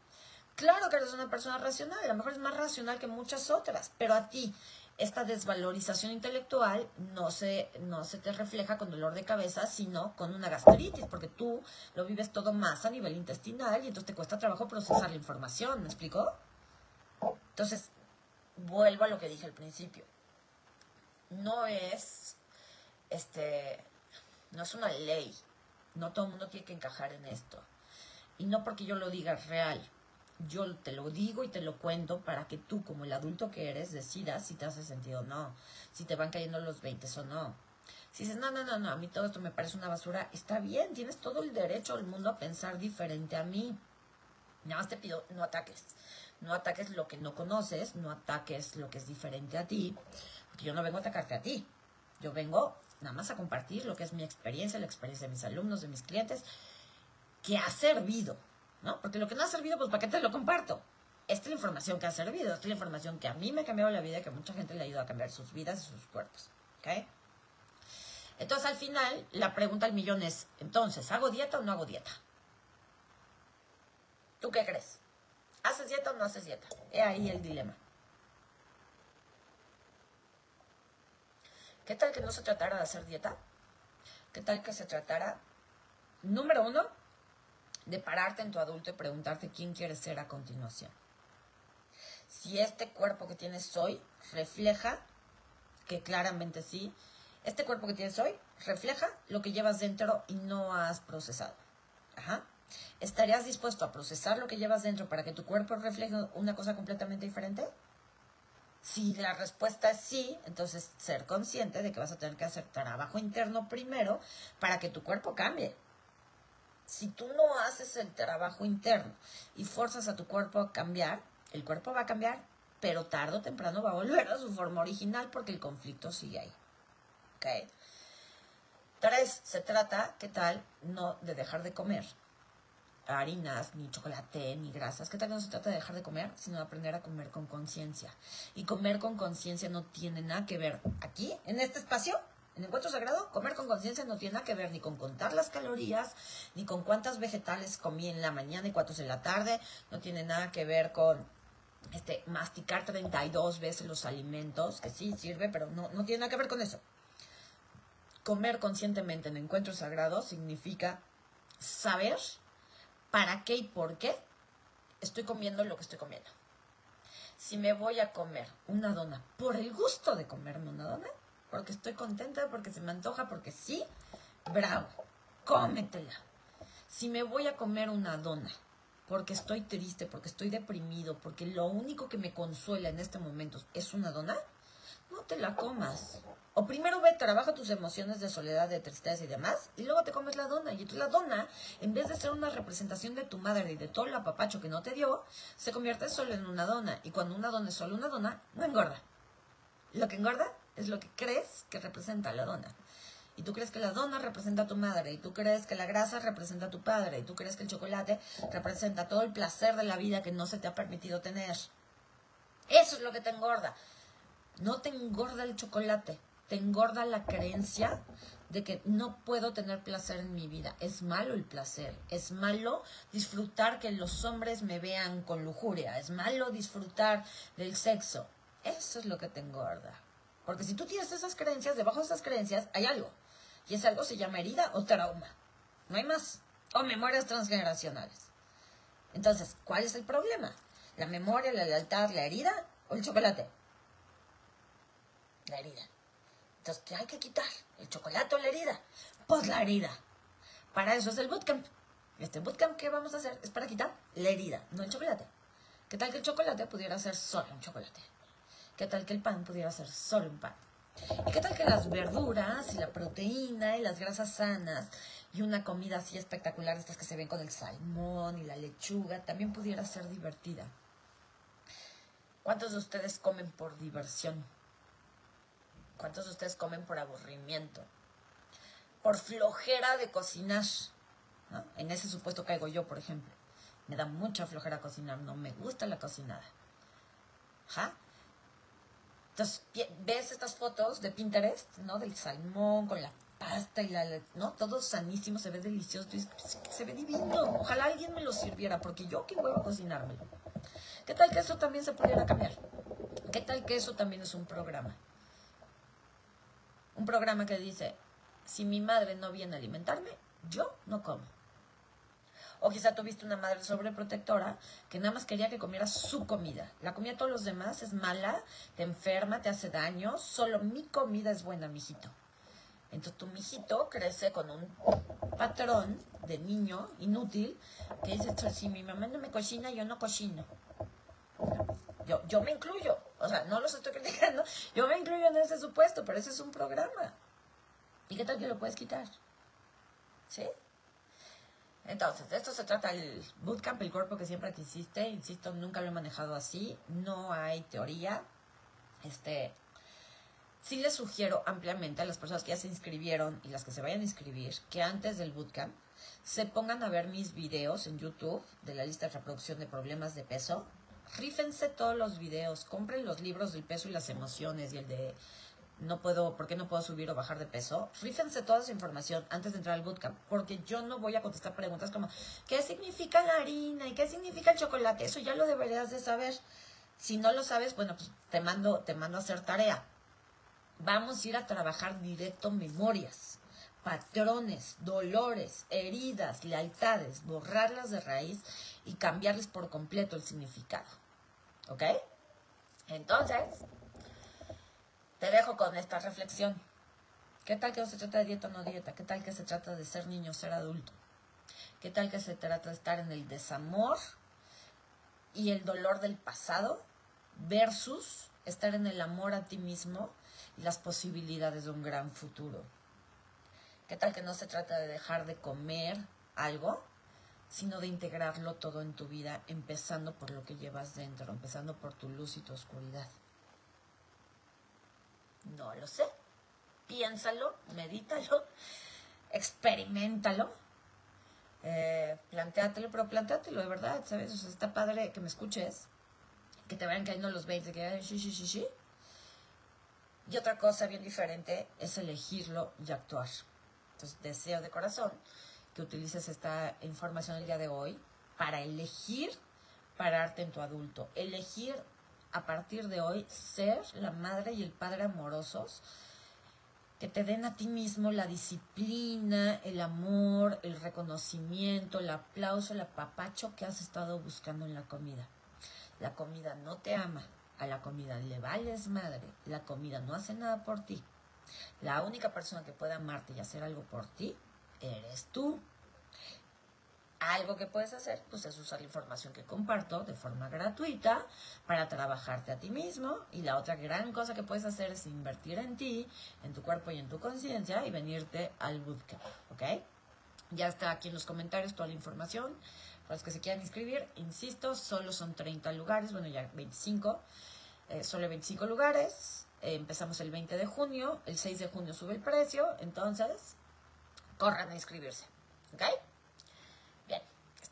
Claro que eres una persona racional, a lo mejor es más racional que muchas otras, pero a ti esta desvalorización intelectual no se, no se te refleja con dolor de cabeza, sino con una gastritis, porque tú lo vives todo más a nivel intestinal y entonces te cuesta trabajo procesar la información, ¿me explico? Entonces, vuelvo a lo que dije al principio. No es, este, no es una ley. No todo mundo tiene que encajar en esto. Y no porque yo lo diga real yo te lo digo y te lo cuento para que tú, como el adulto que eres, decidas si te hace sentido o no, si te van cayendo los 20 o no. Si dices, no, no, no, no, a mí todo esto me parece una basura, está bien, tienes todo el derecho del mundo a pensar diferente a mí. Nada más te pido, no ataques. No ataques lo que no conoces, no ataques lo que es diferente a ti, porque yo no vengo a atacarte a ti. Yo vengo nada más a compartir lo que es mi experiencia, la experiencia de mis alumnos, de mis clientes, que ha servido ¿no? Porque lo que no ha servido, pues ¿para qué te lo comparto? Esta es la información que ha servido, esta es la información que a mí me ha cambiado la vida y que mucha gente le ayuda a cambiar sus vidas y sus cuerpos, ¿ok? Entonces al final, la pregunta al millón es, entonces, ¿hago dieta o no hago dieta? ¿Tú qué crees? ¿Haces dieta o no haces dieta? He ahí el dilema. ¿Qué tal que no se tratara de hacer dieta? ¿Qué tal que se tratara, número uno, de pararte en tu adulto y preguntarte quién quieres ser a continuación. Si este cuerpo que tienes hoy refleja, que claramente sí, este cuerpo que tienes hoy refleja lo que llevas dentro y no has procesado. Ajá. ¿Estarías dispuesto a procesar lo que llevas dentro para que tu cuerpo refleje una cosa completamente diferente? Si la respuesta es sí, entonces ser consciente de que vas a tener que hacer trabajo interno primero para que tu cuerpo cambie si tú no haces el trabajo interno y forzas a tu cuerpo a cambiar, el cuerpo va a cambiar, pero tarde o temprano va a volver a su forma original porque el conflicto sigue ahí. ¿Ok? Tres, se trata, ¿qué tal? No de dejar de comer harinas, ni chocolate, ni grasas. ¿Qué tal no se trata de dejar de comer, sino de aprender a comer con conciencia? Y comer con conciencia no tiene nada que ver aquí, en este espacio, en encuentro sagrado, comer con conciencia no tiene nada que ver ni con contar las calorías, ni con cuántas vegetales comí en la mañana y cuántos en la tarde, no tiene nada que ver con este, masticar 32 veces los alimentos, que sí sirve, pero no, no tiene nada que ver con eso. Comer conscientemente en encuentro sagrado significa saber para qué y por qué estoy comiendo lo que estoy comiendo. Si me voy a comer una dona por el gusto de comerme una dona, porque estoy contenta, porque se me antoja, porque sí, bravo, cómetela. Si me voy a comer una dona porque estoy triste, porque estoy deprimido, porque lo único que me consuela en este momento es una dona, no te la comas. O primero ve, trabaja tus emociones de soledad, de tristeza y demás, y luego te comes la dona. Y la dona, en vez de ser una representación de tu madre y de todo el apapacho que no te dio, se convierte solo en una dona. Y cuando una dona es solo una dona, no engorda. Lo que engorda es lo que crees que representa la dona. Y tú crees que la dona representa a tu madre, y tú crees que la grasa representa a tu padre, y tú crees que el chocolate representa todo el placer de la vida que no se te ha permitido tener. Eso es lo que te engorda. No te engorda el chocolate, te engorda la creencia de que no puedo tener placer en mi vida. Es malo el placer, es malo disfrutar que los hombres me vean con lujuria, es malo disfrutar del sexo. Eso es lo que te engorda. Porque si tú tienes esas creencias, debajo de esas creencias hay algo. Y ese algo se llama herida o trauma. No hay más. O memorias transgeneracionales. Entonces, ¿cuál es el problema? ¿La memoria, la lealtad, la herida o el chocolate? La herida. Entonces, ¿qué hay que quitar? ¿El chocolate o la herida? Pues la herida. Para eso es el bootcamp. Este bootcamp que vamos a hacer es para quitar la herida, no el chocolate. ¿Qué tal que el chocolate pudiera ser solo un chocolate? ¿Qué tal que el pan pudiera ser solo un pan? ¿Y qué tal que las verduras y la proteína y las grasas sanas y una comida así espectacular, estas que se ven con el salmón y la lechuga, también pudiera ser divertida? ¿Cuántos de ustedes comen por diversión? ¿Cuántos de ustedes comen por aburrimiento? Por flojera de cocinar. En ese supuesto caigo yo, por ejemplo. Me da mucha flojera cocinar, no me gusta la cocinada. ¿Ja? Entonces, ves estas fotos de Pinterest, ¿no? Del salmón con la pasta y la, ¿no? Todo sanísimo, se ve delicioso. Pues, se ve divino. Ojalá alguien me lo sirviera, porque yo qué huevo cocinármelo. ¿Qué tal que eso también se pudiera cambiar? ¿Qué tal que eso también es un programa? Un programa que dice, si mi madre no viene a alimentarme, yo no como. O quizá tuviste una madre sobreprotectora que nada más quería que comieras su comida. La comida de todos los demás es mala, te enferma, te hace daño. Solo mi comida es buena, mijito. Entonces tu mijito crece con un patrón de niño inútil que dice, si mi mamá no me cocina, yo no cocino. Yo, yo me incluyo. O sea, no los estoy criticando. Yo me incluyo en ese supuesto, pero ese es un programa. ¿Y qué tal que lo puedes quitar? ¿Sí? Entonces, de esto se trata el bootcamp, el cuerpo que siempre quisiste. Insisto, nunca lo he manejado así. No hay teoría. Este, sí les sugiero ampliamente a las personas que ya se inscribieron y las que se vayan a inscribir que antes del bootcamp se pongan a ver mis videos en YouTube de la lista de reproducción de problemas de peso. Rífense todos los videos, compren los libros del peso y las emociones y el de no puedo, ¿por qué no puedo subir o bajar de peso? Rífense toda esa información antes de entrar al bootcamp, porque yo no voy a contestar preguntas como, ¿qué significa la harina y qué significa el chocolate? Eso ya lo deberías de saber. Si no lo sabes, bueno, pues te mando, te mando a hacer tarea. Vamos a ir a trabajar directo memorias, patrones, dolores, heridas, lealtades, borrarlas de raíz y cambiarles por completo el significado. ¿Ok? Entonces, te dejo con esta reflexión. ¿Qué tal que no se trata de dieta o no dieta? ¿Qué tal que se trata de ser niño o ser adulto? ¿Qué tal que se trata de estar en el desamor y el dolor del pasado versus estar en el amor a ti mismo y las posibilidades de un gran futuro? ¿Qué tal que no se trata de dejar de comer algo, sino de integrarlo todo en tu vida, empezando por lo que llevas dentro, empezando por tu luz y tu oscuridad? No lo sé. Piénsalo, medítalo, experimentalo, eh, planteátelo, pero planteátelo de verdad, ¿sabes? O está padre que me escuches, que te vayan cayendo los 20, que sí, sí, sí, sí. Y otra cosa bien diferente es elegirlo y actuar. Entonces, deseo de corazón que utilices esta información el día de hoy para elegir pararte en tu adulto, elegir a partir de hoy ser la madre y el padre amorosos que te den a ti mismo la disciplina, el amor, el reconocimiento, el aplauso, el apapacho que has estado buscando en la comida. La comida no te ama, a la comida le vales madre, la comida no hace nada por ti. La única persona que puede amarte y hacer algo por ti eres tú. Algo que puedes hacer, pues es usar la información que comparto de forma gratuita para trabajarte a ti mismo. Y la otra gran cosa que puedes hacer es invertir en ti, en tu cuerpo y en tu conciencia y venirte al bootcamp, ¿ok? Ya está aquí en los comentarios toda la información. Para los que se quieran inscribir, insisto, solo son 30 lugares, bueno, ya 25, eh, solo 25 lugares. Eh, empezamos el 20 de junio, el 6 de junio sube el precio, entonces corran a inscribirse, ¿ok?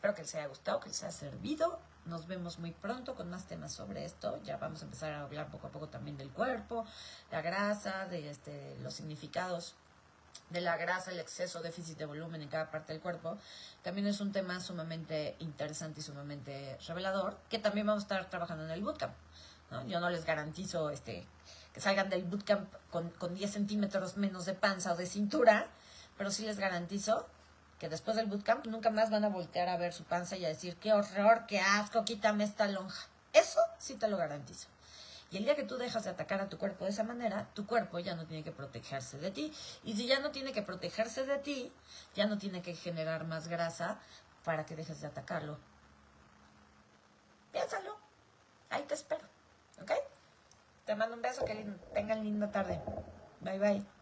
Espero que les haya gustado, que les haya servido. Nos vemos muy pronto con más temas sobre esto. Ya vamos a empezar a hablar poco a poco también del cuerpo, la grasa, de este, los significados de la grasa, el exceso, déficit de volumen en cada parte del cuerpo. También es un tema sumamente interesante y sumamente revelador, que también vamos a estar trabajando en el bootcamp. Yo no les garantizo este, que salgan del bootcamp con, con 10 centímetros menos de panza o de cintura, pero sí les garantizo que después del bootcamp nunca más van a voltear a ver su panza y a decir, qué horror, qué asco, quítame esta lonja. Eso sí te lo garantizo. Y el día que tú dejas de atacar a tu cuerpo de esa manera, tu cuerpo ya no tiene que protegerse de ti. Y si ya no tiene que protegerse de ti, ya no tiene que generar más grasa para que dejes de atacarlo. Piénsalo. Ahí te espero. ¿Ok? Te mando un beso. Que tengan linda tarde. Bye bye.